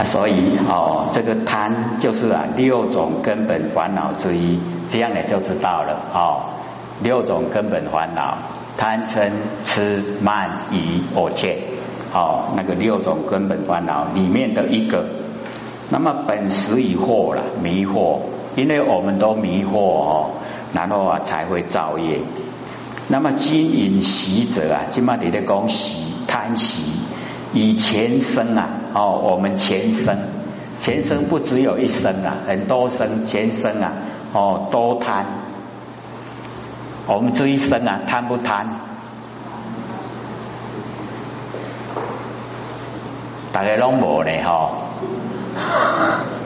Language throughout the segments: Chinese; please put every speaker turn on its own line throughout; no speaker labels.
啊，所以哦，这个贪就是啊六种根本烦恼之一，这样呢就知道了哦。六种根本烦恼，贪嗔痴慢疑我见，哦，那个六种根本烦恼里面的一个。那么本实已惑了，迷惑，因为我们都迷惑哦，然后啊才会造业。那么金银习者啊，今嘛你在讲习贪习，以前生啊，哦，我们前生，前生不只有一生啊，很多生，前生啊，哦，都贪。我们这一生啊，贪不贪？大家拢无呢，哈。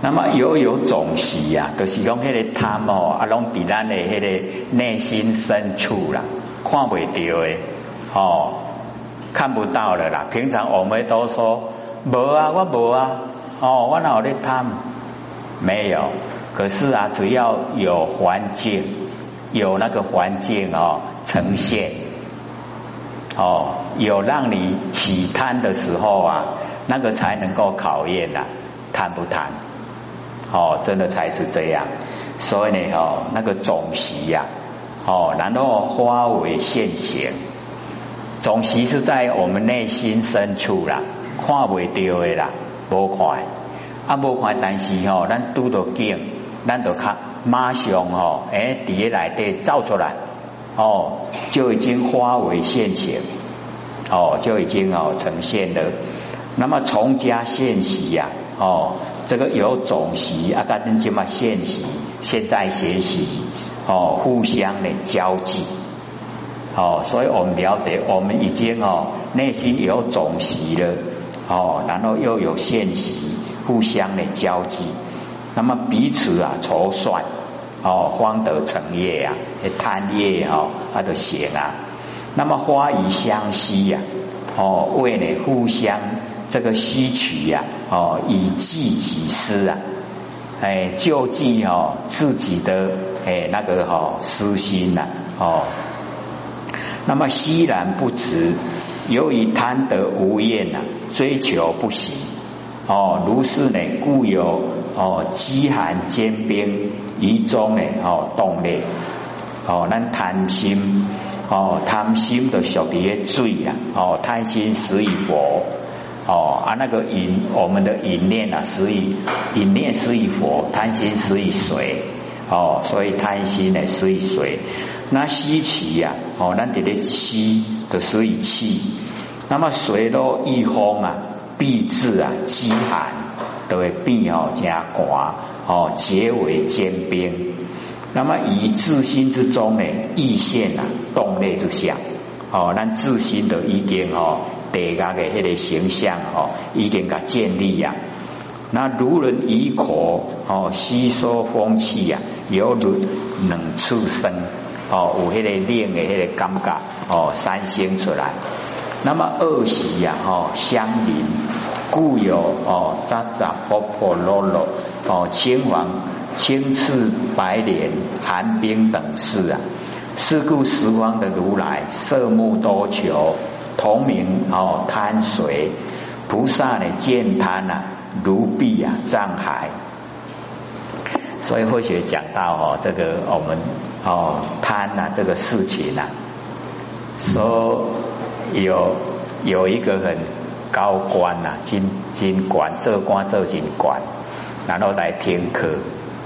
那么有有总习呀，就是讲迄个贪哦，啊，拢比咱的迄个内心深处啦，看不到的哦，看不到了啦。平常我们都说无啊，我无啊，哦，我哪有咧贪？没有。可是啊，只要有环境，有那个环境哦呈现，哦，有让你起贪的时候啊，那个才能够考验呐，贪不贪？哦，真的才是这样，所以呢，哦，那个总习呀，哦，然后化为现行，总习是在我们内心深处啦，看不到的啦，无快，啊，无快，但是哦，咱拄到见，咱就看马上哦，哎，底下来底造出来，哦，就已经化为现行，哦，就已经哦呈现了。那么从家现习呀。哦，这个有总习啊，跟今嘛现习，现在学习哦，互相的交际。哦，所以我们了解，我们已经哦内心有总习了。哦，然后又有现习，互相的交际，那么彼此啊筹算哦，方得成业啊，贪业哦，它的行啊，那么花以相吸呀，哦，为呢互相。这个吸取呀，哦，以济己私啊，哎，救济哦自己的哎那个哈私心呐，哦，那么悉然不执，由于贪得无厌呐，追求不息，哦，如是呢，故有哦饥寒兼冰于中呢，哦动力，哦，咱贪心，哦贪心的小碟罪呀，哦贪心死于佛。哦啊，那个引我们的引念啊，是以引念是以佛，贪心是以水哦，所以贪心呢是以水。那吸气呀，哦，那这个吸的是以气。那么水若遇风啊，必致啊饥寒，都会变哦加寒哦，结为坚冰。那么以自心之中呢，意现啊动力之相哦，那自心的一点哦。地家的迄个形象哦，已经甲建立呀。那如人以口哦吸收风气呀，有如冷处生哦，有迄个冷的迄个感觉哦，三生出来。那么二喜呀哦相邻，故有哦扎扎婆婆落落哦青黄青赤白莲寒冰等事啊。是故十方的如来色目多求。同名哦，贪水菩萨呢见贪呐，如壁啊障海。所以或许讲到哦，这个我们哦贪呐这个事情啊，说有有一个很高官呐，金金官，这官这金官，然后来听课，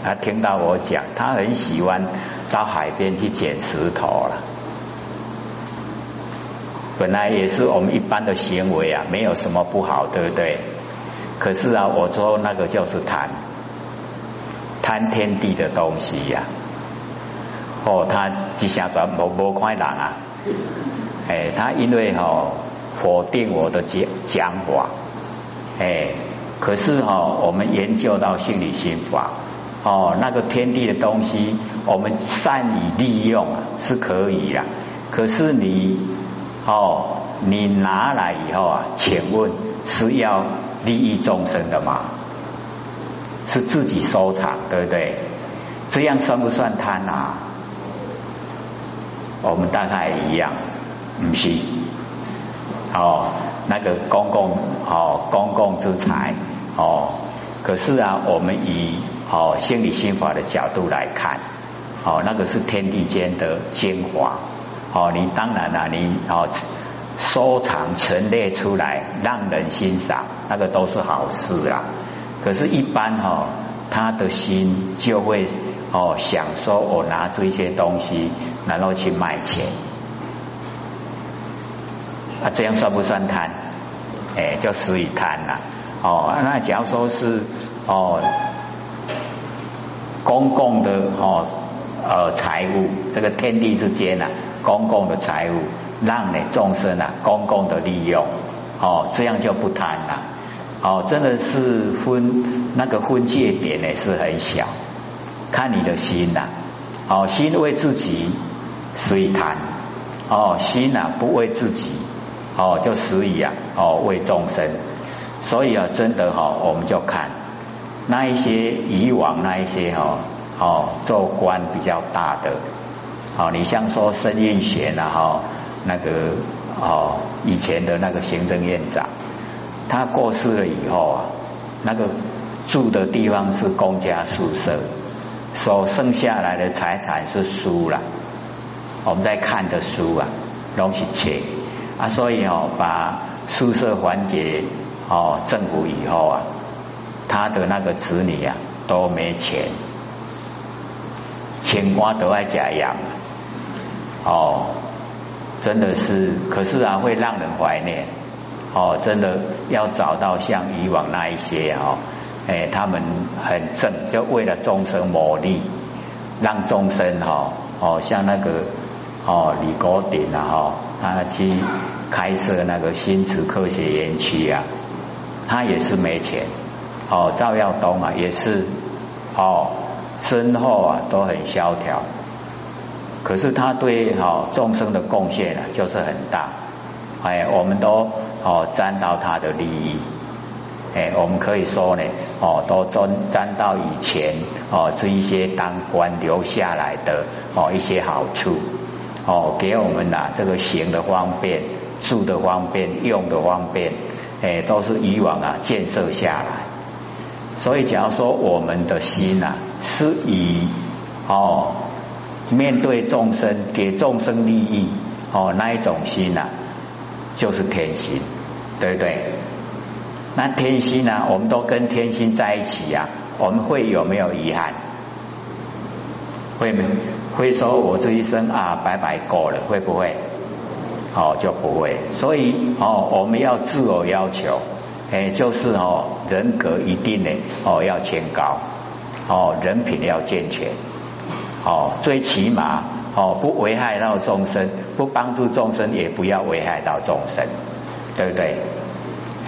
他听到我讲，他很喜欢到海边去捡石头了。本来也是我们一般的行为啊，没有什么不好，对不对？可是啊，我说那个就是贪，贪天地的东西呀。哦，他只想转某某快人啊，哎，他因为哈否定我的讲讲法，哎，可是哈我们研究到心理心法，哦，那个天地的东西，我们善于利用是可以呀，可是你。哦，你拿来以后啊，请问是要利益众生的吗？是自己收藏，对不对？这样算不算贪啊？我们大概一样，不是。哦，那个公共哦公共之财哦，可是啊，我们以哦心理心法的角度来看，哦，那个是天地间的精华，哦，你当然了，你哦收藏陈列出来让人欣赏，那个都是好事啊。可是，一般哈，他的心就会哦想说，我拿出一些东西，然后去卖钱。啊，这样算不算贪？哎，就属于贪了。哦，那假如说是哦，公共的哦呃财物，这个天地之间呐，公共的财物，让你众生啊公共的利用，哦，这样就不贪了。哦，真的是分那个分界点呢是很小，看你的心呐。哦，心为自己，所以贪。哦，心呐不为自己。哦，就死以啊，哦为众生，所以啊，真的哈，我们就看那一些以往那一些哈，哦做官比较大的，哦你像说申运贤啊哈，那个哦以前的那个行政院长，他过世了以后啊，那个住的地方是公家宿舍，所剩下来的财产是书了，我们在看的书啊，东西钱。啊，所以哦，把宿舍还给哦政府以后啊，他的那个子女啊都没钱，钱瓜都爱假养，哦，真的是，可是啊会让人怀念，哦，真的要找到像以往那一些哦，哎，他们很正，就为了众生谋利，让众生哈，哦，像那个。哦，李国鼎啊，哈，他去开设那个新竹科学园区啊，他也是没钱。哦，赵耀东啊，也是哦，身后啊都很萧条，可是他对哈众生的贡献啊就是很大。哎，我们都哦沾到他的利益。哎，我们可以说呢，哦，都沾沾到以前哦这一些当官留下来的哦一些好处。哦，给我们呐，这个行的方便，住的方便，用的方便，哎，都是以往啊建设下来。所以，假如说我们的心呐，是以哦面对众生，给众生利益，哦那一种心呐，就是天心，对不对？那天心呢，我们都跟天心在一起呀，我们会有没有遗憾？会没？会说我这一生啊白白过了，会不会？哦，就不会。所以哦，我们要自我要求，哎，就是哦，人格一定呢哦要清高，哦，人品要健全，哦，最起码哦不危害到众生，不帮助众生，也不要危害到众生，对不对？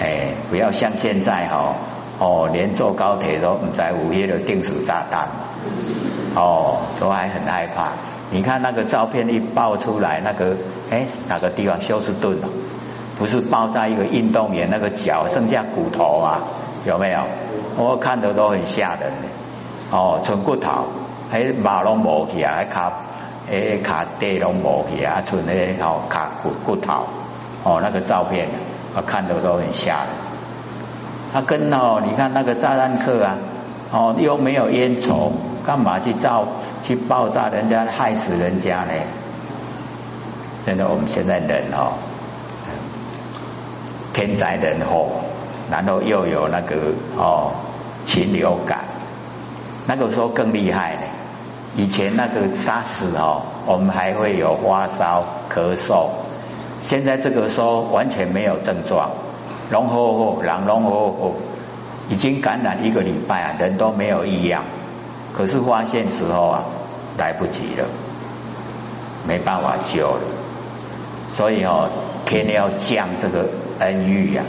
哎，不要像现在哈。哦，连坐高铁都唔在午夜的定时炸弹，哦，都还很害怕。你看那个照片一爆出来，那个哎哪个地方休斯顿哦，不是爆炸一个运动员那个脚剩下骨头啊？有没有？我看的都很吓人。哦，纯骨头，还马龙无去啊，还卡哎卡地龙无去啊，纯咧哦卡骨骨头。哦，那个照片我看的都很吓人。他跟哦，你看那个炸弹客啊，哦又没有烟抽，干嘛去造去爆炸人家，害死人家呢？真的，我们现在人哦，天灾人祸，然后又有那个哦禽流感，那个时候更厉害。以前那个沙士哦，我们还会有发烧、咳嗽，现在这个时候完全没有症状。龙吼吼，狼龙吼吼，已经感染一个礼拜啊，人都没有异样，可是发现时候啊，来不及了，没办法救了，所以哦，天要降这个恩遇呀，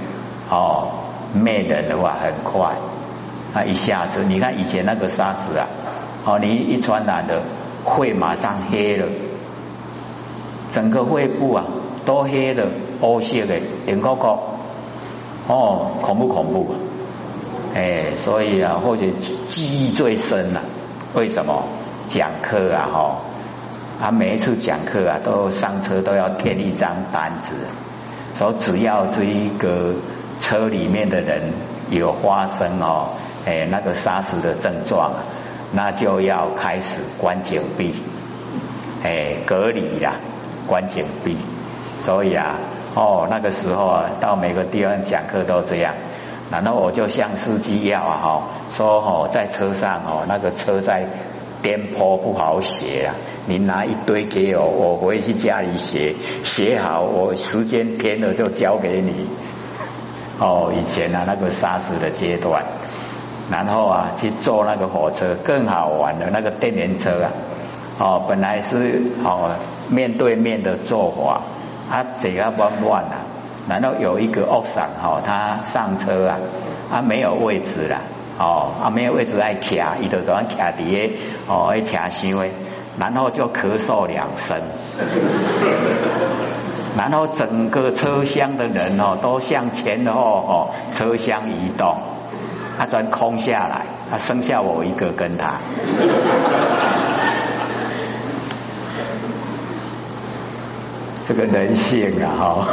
哦，灭人的话很快，啊，一下子，你看以前那个沙士啊，哦，你一传染的，肺马上黑了，整个肺部啊都黑了，乌色的，连个个。哦，恐怖恐怖，哎，所以啊，或者记忆最深了。为什么讲课啊？哈，啊，每一次讲课啊，都上车都要填一张单子，说只要这一个车里面的人有发生哦，哎那个杀死的症状，那就要开始关紧闭，哎隔离呀，关紧闭。所以啊，哦那个时候啊，到每个地方讲课都这样。然后我就向司机要啊，哈，说哦在车上哦那个车在颠簸不好写啊。你拿一堆给我，我回去家里写，写好我时间填了就交给你。哦，以前啊那个沙士的阶段，然后啊去坐那个火车更好玩的那个电联车啊，哦本来是哦面对面的坐法，啊这个弯弯啊，然后有一个奥桑哈他上车啊，啊没有位置了，哦啊没有位置爱卡，伊就怎样卡底下哦爱卡行为。然后就咳嗽两声，然后整个车厢的人哦都向前后哦车厢移动，他专空下来，他剩下我一个跟他，这个人性啊哈，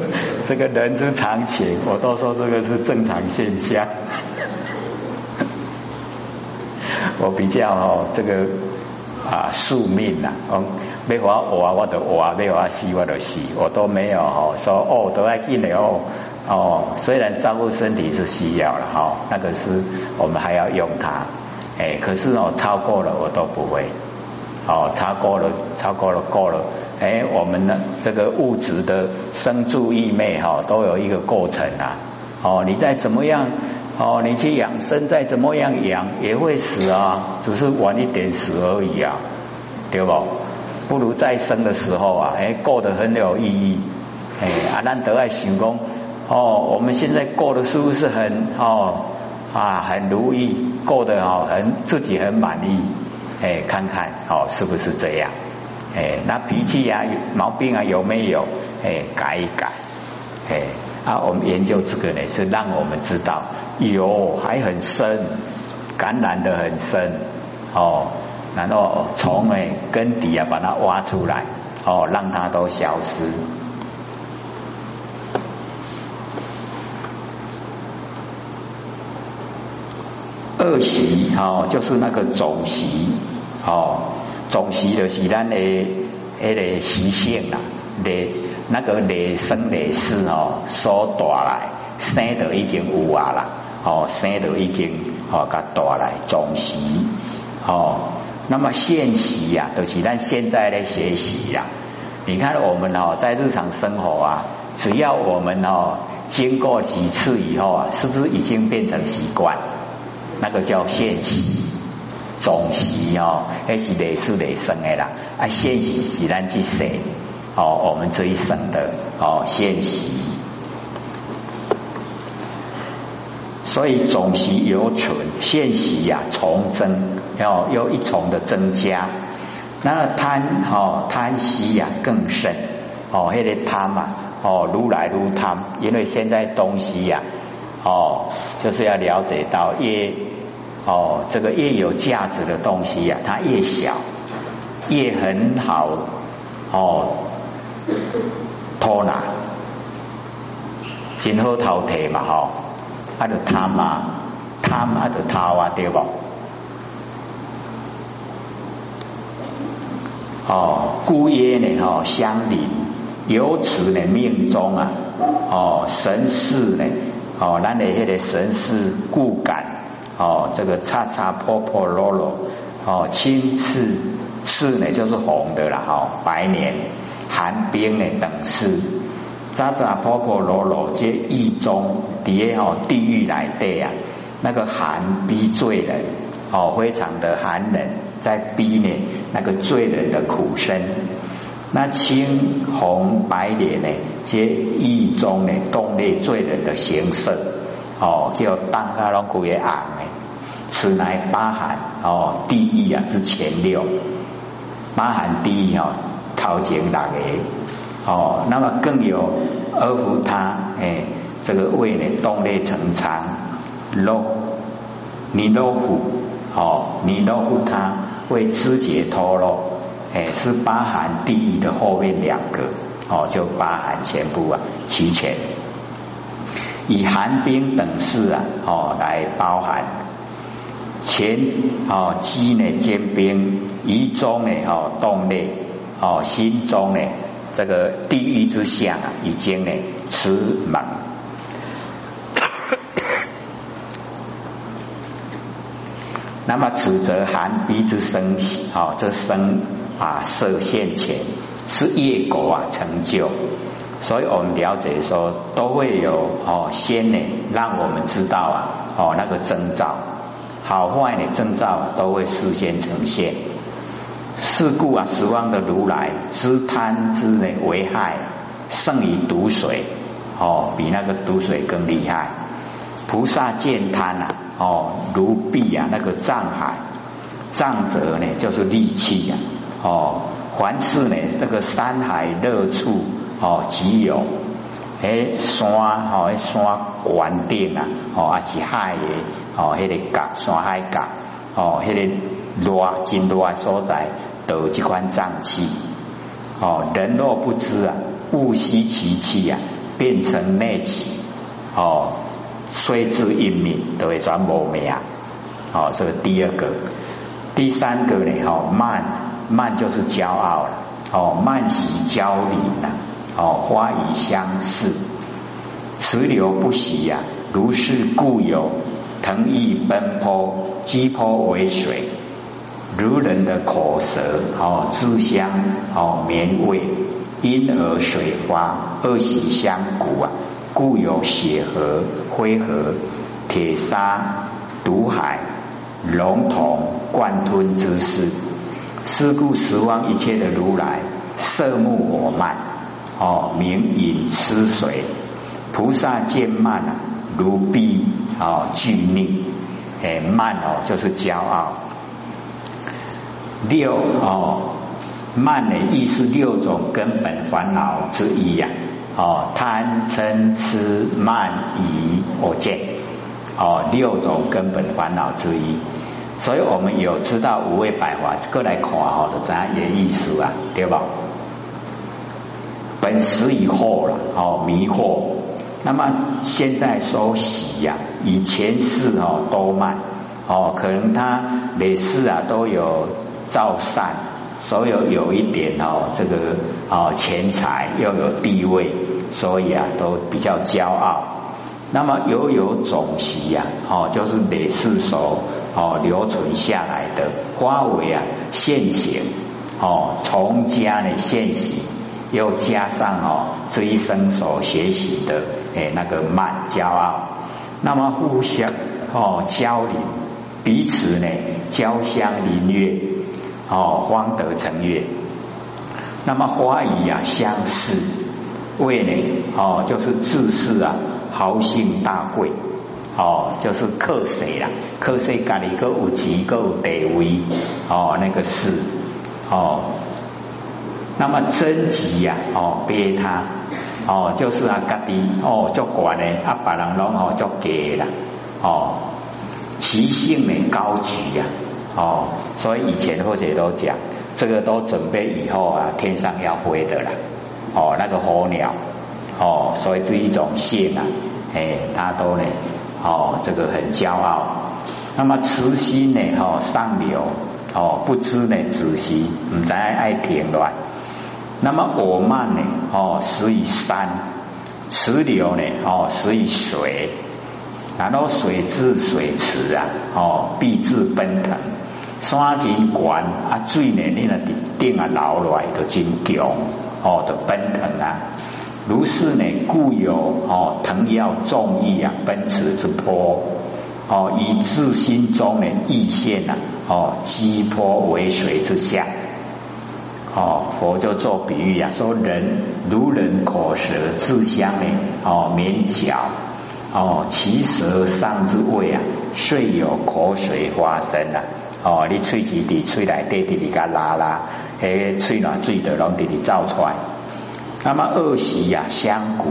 这个人之常情，我都说这个是正常现象，我比较哦这个。啊，宿命呐！哦，没法活，我就活；没法死，我就死。我都没有哦，说哦，都爱进来哦哦。虽然照顾身体是需要了哈，那个是我们还要用它。哎，可是哦，超过了我都不会。哦，超过了，超过了，够了。哎，我们的这个物质的生住异昧哈，都有一个过程啊。哦，你再怎么样？哦，你去养生，再怎么样养也会死啊，只是晚一点死而已啊，对不？不如再生的时候啊，哎，过得很有意义。哎，阿难得爱行功哦，我们现在过得是不是很哦啊很如意，过得哦很自己很满意？哎，看看哦是不是这样？哎，那脾气啊毛病啊有没有？哎，改一改。哎，啊，我们研究这个呢，是让我们知道有还很深，感染的很深哦，然后从呢根底啊把它挖出来哦，让它都消失。恶习哦，就是那个种习哦，种习的是咱的那个习性啦。累那个累生累世哦，所带来生的已经有啊啦，哦，生的已经哦，甲带来重视哦，那么现习呀，都是咱现在的学习呀。你看我们哦，在日常生活啊，只要我们哦经过几次以后啊，是不是已经变成习惯？那个叫现习，总习哦，还是累世累生的啦，啊，现习是咱去生。哦，我们这一生的哦现习，所以总习犹存，现习呀重增，要又一重的增加。那贪哦贪习呀更甚哦，那个贪嘛哦如来如贪，因为现在东西呀哦就是要了解到越哦这个越有价值的东西呀，它越小越很好哦。偷拿，真好偷摕嘛吼，啊就贪嘛，贪啊就偷啊对不？哦，故曰呢吼，相邻，由此呢命中啊，哦神事呢，哦咱的迄个神事故感，哦这个叉叉破破落落，哦青赤赤呢就是红的啦，吼白年。寒冰的等事，渣渣婆婆罗罗皆意中，底下哦地狱来的啊，那个寒逼罪人哦，非常的寒冷，在逼呢那个罪人的苦身。那青红白脸呢，皆意中呢动力罪人的形色哦，叫当阿龙古也昂呢，此乃八寒哦，地狱啊之前六，八寒地狱哦。头前六个哦，那么更有阿福他哎，这个胃呢动力成长，肉尼罗虎哦，尼罗虎他为肢解脱落哎，是包含第一的后面两个哦，就包含全部啊齐全。以寒冰等事啊哦来包含前哦鸡呢坚冰，仪中呢哦动内哦心中呢这个地狱之相啊已经呢持满。那么此则寒鼻之生，哦，这生啊色现前是业果啊成就，所以我们了解说都会有哦先呢，让我们知道啊哦那个征兆，好坏的征兆都会事先呈现。是故啊，十方的如来之贪之呢危害胜于毒水，哦，比那个毒水更厉害。菩萨见贪啊，哦，如壁啊，那个障海，障者呢，就是利器呀，哦，凡是呢，那个山海热处，哦，即有，诶，山，哦，山关顶啊，哦，还是海的，哦，迄个角，山海角，哦，迄个热真热所在，都有这款瘴气，哦，人若不知啊，误吸其气啊，变成内气，哦。虽知因命都会转无命，哦，这个第二个，第三个呢？哦，慢慢就是骄傲了，哦，慢喜交离了，哦，花以相似，慈流不息呀，如是故有腾翼奔波，击波为水，如人的口舌，哦，自相哦绵味，因而水发，恶喜相鼓啊。故有血河、灰河、铁沙、毒海、龙头贯吞之势。是故十方一切的如来，色目我慢，哦，名饮吃水。菩萨见慢啊，如臂哦巨逆，哎慢哦就是骄傲。六哦慢的意思六种根本烦恼之一呀。哦，贪嗔痴慢疑我见，哦，六种根本烦恼之一。所以我们有知道五味百华，过来看好的怎样演意思啊，对吧？本时以后了，哦，迷惑。那么现在说喜呀，以前世哦都慢，哦，可能他每次啊都有造善。所有有一点哦，这个哦钱财又有地位，所以啊都比较骄傲。那么又有种习呀，哦就是每世所哦留存下来的花为啊现行哦从家的现行，又加上哦这一生所学习的诶那个慢骄傲，那么互相哦交流，彼此呢交相凌虐。哦，方得成月。那么花语啊相似，为呢哦就是自恃啊豪兴大贵，哦就是克谁啦？克谁家里个有钱个有地位哦那个是哦。那么真吉呀哦憋他哦就是啊家己哦做官呢啊把人拢哦做低啦哦其性呢高举呀。哦，所以以前或者都讲，这个都准备以后啊，天上要飞的了。哦，那个候鸟，哦，所以这一种性啊，哎，他都呢，哦，这个很骄傲。那么慈心呢，哦，上流，哦，不知呢止息，唔知爱停乱。那么我慢呢，哦，死于山；慈流呢，哦，死于水。然后水至水池啊，哦，必至奔腾。山真悬啊，水呢，你那顶顶啊流来都真强，哦，都奔腾啊。如是呢，故有哦腾要众意啊，奔驰之波，哦，以自心中的意现啊，哦，击波为水之下。哦，佛就做比喻啊，说人如人口舌自相呢，哦，勉强。哦，其舌上之味啊，遂有口水发生啊。哦，你喙齿伫喙内底伫里甲拉拉，诶，喙内水的拢伫里造出来。那么恶习呀，相谷。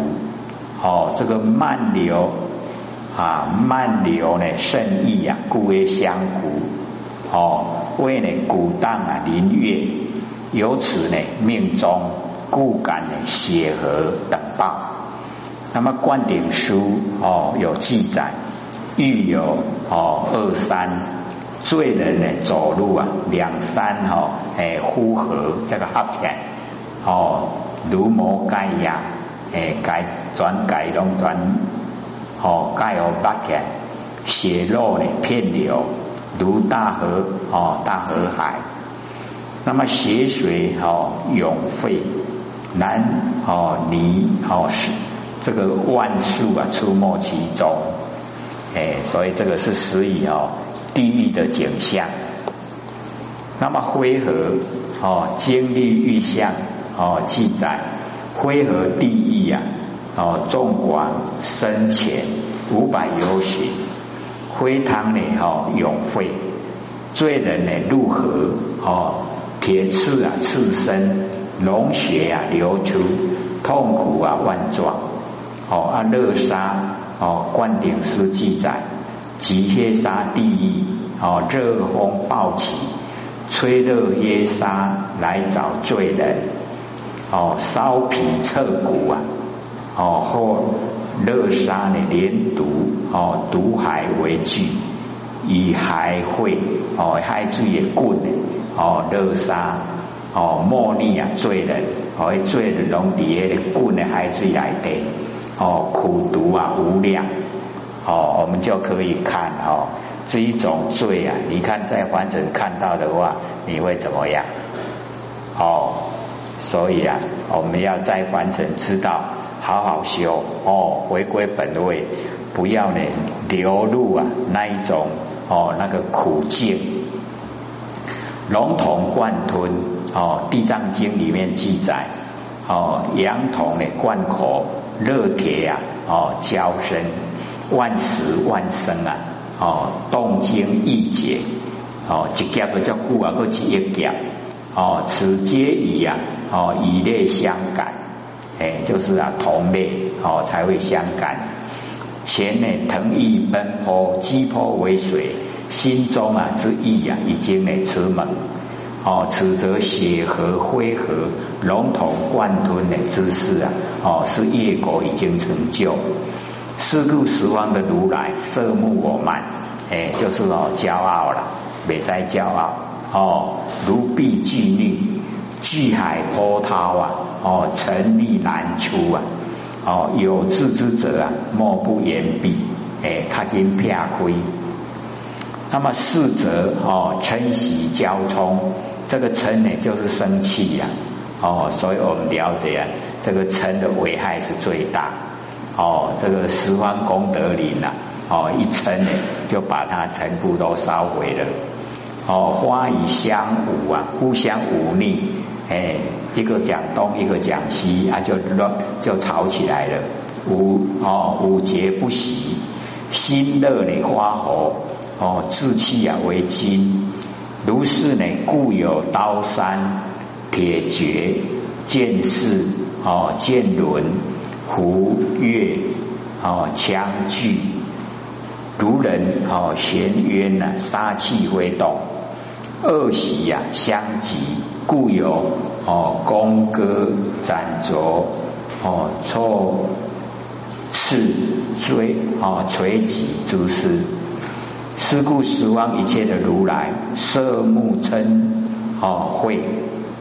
哦，这个慢流啊，慢流呢，甚易呀，故为相谷。哦，为呢鼓荡啊，临月。由此呢命中故感呢血和等报。那么灌顶书哦有记载，欲有哦二三罪人呢走路啊两三哈诶呼合这个合片哦如魔盖呀诶盖转盖龙转哦盖有八片血肉呢片流如大河哦大河海，那么血水哦涌沸难哦泥哦是。这个万数啊，出没其中，哎，所以这个是实以哦地狱的景象。那么灰河哦，经历玉象哦，记载灰河地狱啊，哦，纵广深浅五百由许，灰汤里哦永沸，罪人呢入河哦，铁刺啊刺身，脓血啊流出，痛苦啊万状。哦，啊热沙哦，灌顶诗记载，极黑沙地狱哦，热风暴起，吹热黑沙来找罪人哦，烧皮彻骨啊哦，或热沙呢连毒哦，毒海为具，以海会哦，海水也滚哦，热沙哦，茉莉啊罪人。哦，罪人拢伫迄个滚的海水来底。哦，苦毒啊，无量哦，我们就可以看哦，这一种罪啊，你看在凡尘看到的话，你会怎么样？哦，所以啊，我们要在凡尘知道，好好修哦，回归本位，不要呢流入啊那一种哦那个苦境，龙头贯吞哦，《地藏经》里面记载哦，羊头呢贯口。热铁啊，哦，交身万死万生啊，哦，动经易解，哦，一夹个叫固啊，个一夹，哦，此皆以啊，哦，以类相感，哎，就是啊，同类哦才会相感。前呢，腾翼奔波，击破为水，心中啊之意啊，已经呢持猛。哦，此则血河灰河龙头贯吞的姿势啊！哦，是业果已经成就。是故十方的如来色目我慢，哎，就是哦骄傲了，别再骄傲哦。如壁巨逆，巨海波涛啊！哦，沉溺难出啊！哦，有志之者啊，莫不言毕，哎，他经撇亏。那么四则哦，嗔喜交冲，这个嗔呢就是生气呀，哦，所以我们了解啊，这个嗔的危害是最大，哦，这个十方功德林呐，哦，一嗔呢就把它全部都烧毁了，哦，花以相侮啊，互相忤逆，哎，一个讲东，一个讲西啊，就乱就吵起来了，五哦五节不息，心热的花火。哦，志气啊为金，如是呢，故有刀山、铁绝、剑士、哦剑轮、胡月、哦枪具，如人哦玄渊呐，杀气挥动，恶习呀相及，故有哦功歌斩着，哦错次追哦锤击诸事。是故十方一切的如来色目称哦会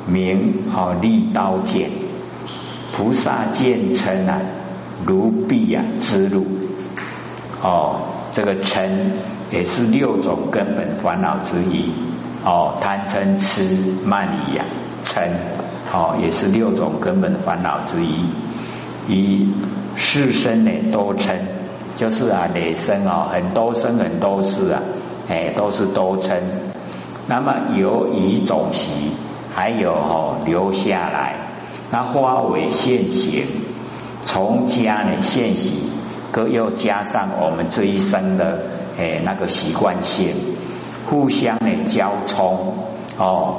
名哦利刀剑菩萨见称啊如臂啊之路哦这个称也是六种根本烦恼之一哦贪嗔痴慢疑呀嗔哦也是六种根本烦恼之一以世身呢多嗔。就是啊，累生哦，很多生很多世啊，哎，都是多嗔。那么有以种习，还有哦留下来，那花为现行，从家呢现行，各又加上我们这一生的诶那个习惯性，互相呢交冲哦，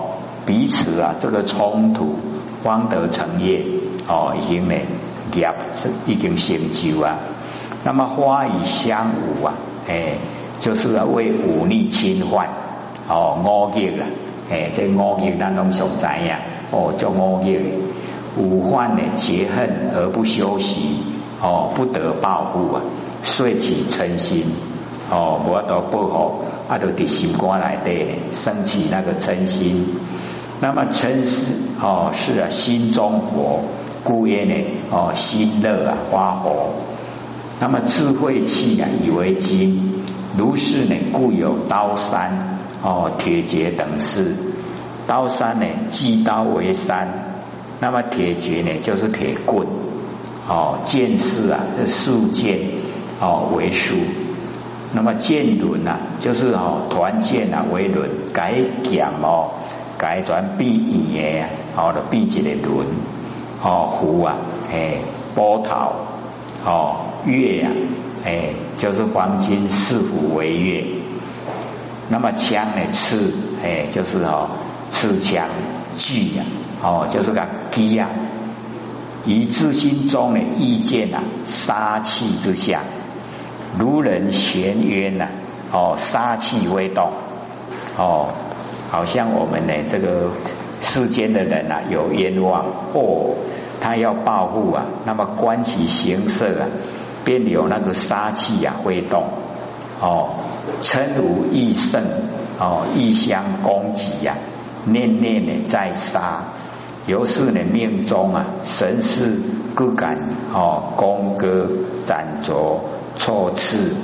彼此啊这个冲突，方得成业哦，已经呢业已经成就啊。那么花与相侮啊，哎，就是为忤逆侵犯哦，恶业啊，哎，这五业咱拢上知影，哦，叫五业，五患呢结恨而不休息，哦，不得报复啊，遂起嗔心，哦，无得报复，啊，就伫心肝内底升起那个嗔心。那么嗔是哦是啊心中佛，故曰呢哦心乐啊花火。那么智慧气啊以为金，如是呢故有刀山哦铁绝等事。刀山呢击刀为山，那么铁绝呢就是铁棍哦剑士啊这树剑哦为树。那么剑轮啊就是哦团剑啊为轮改剑哦。改转必圆的，哦，的必一个轮，哦，壶啊，哎，波涛，哦，月啊，哎，就是黄金四符为月。那么枪呢，刺，哎，就是哦，刺枪，锯呀，哦，就是个击呀。以自心中的意见呐，杀气之下，如人玄渊呐，哦，杀气未动，哦。好像我们呢，这个世间的人啊，有冤枉哦，他要报复啊，那么观其形色啊，便有那个杀气啊挥动哦，嗔无意胜哦，意相攻击呀，念念的在杀，由是呢命中啊，神是各感哦，功歌斩啄错刺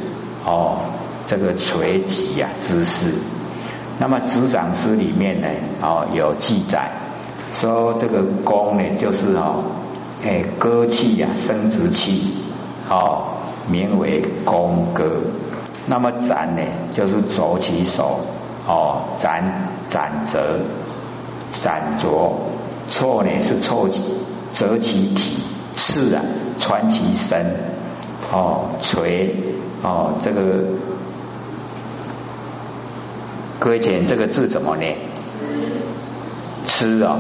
哦，这个垂棘呀姿势。那么执掌诗里面呢，哦有记载说这个功呢就是哦，哎歌气呀生殖器，哦名为功歌。那么斩呢就是左起手，哦斩斩折斩着，错呢是错其折其体，刺啊穿其身，哦锤哦这个。各位请这个字怎么念？吃哦，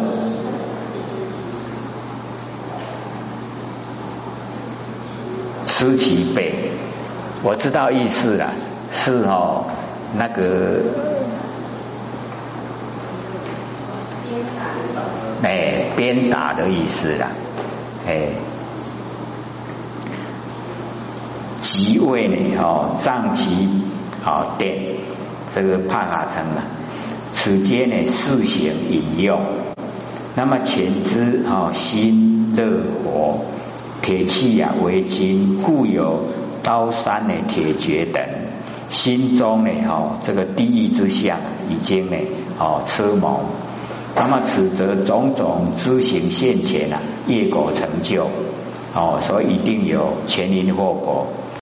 吃其背，我知道意思了，是哦，那个哎鞭打的意思啦，哎，即位呢哦，脏其哦殿。这个帕卡称啊，此间呢四行引用，那么前之啊心热火，铁器呀为金，故有刀山的铁绝等，心中呢哦这个地狱之相已经呢哦痴蒙，那么此则种种知行现前啊，业果成就哦，所以一定有前因后果。